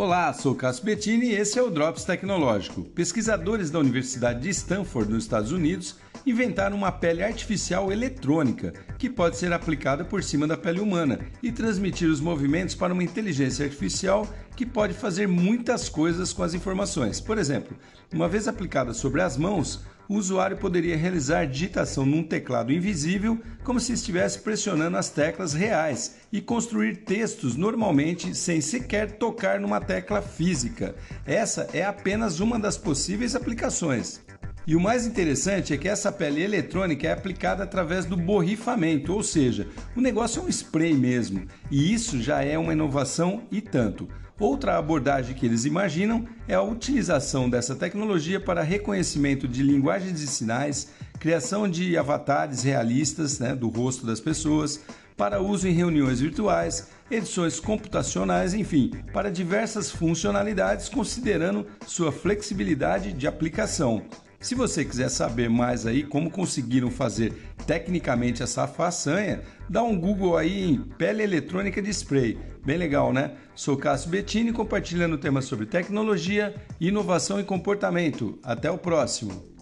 Olá, sou Cássio Bettini e esse é o Drops Tecnológico. Pesquisadores da Universidade de Stanford, nos Estados Unidos, inventaram uma pele artificial eletrônica que pode ser aplicada por cima da pele humana e transmitir os movimentos para uma inteligência artificial que pode fazer muitas coisas com as informações. Por exemplo, uma vez aplicada sobre as mãos, o usuário poderia realizar digitação num teclado invisível, como se estivesse pressionando as teclas reais, e construir textos normalmente sem sequer tocar numa tecla física. Essa é apenas uma das possíveis aplicações. E o mais interessante é que essa pele eletrônica é aplicada através do borrifamento, ou seja, o negócio é um spray mesmo, e isso já é uma inovação e tanto. Outra abordagem que eles imaginam é a utilização dessa tecnologia para reconhecimento de linguagens de sinais, criação de avatares realistas né, do rosto das pessoas, para uso em reuniões virtuais, edições computacionais, enfim, para diversas funcionalidades, considerando sua flexibilidade de aplicação. Se você quiser saber mais aí como conseguiram fazer tecnicamente essa façanha, dá um Google aí em pele eletrônica de spray. Bem legal, né? Sou Cássio Bettini compartilhando temas sobre tecnologia, inovação e comportamento. Até o próximo.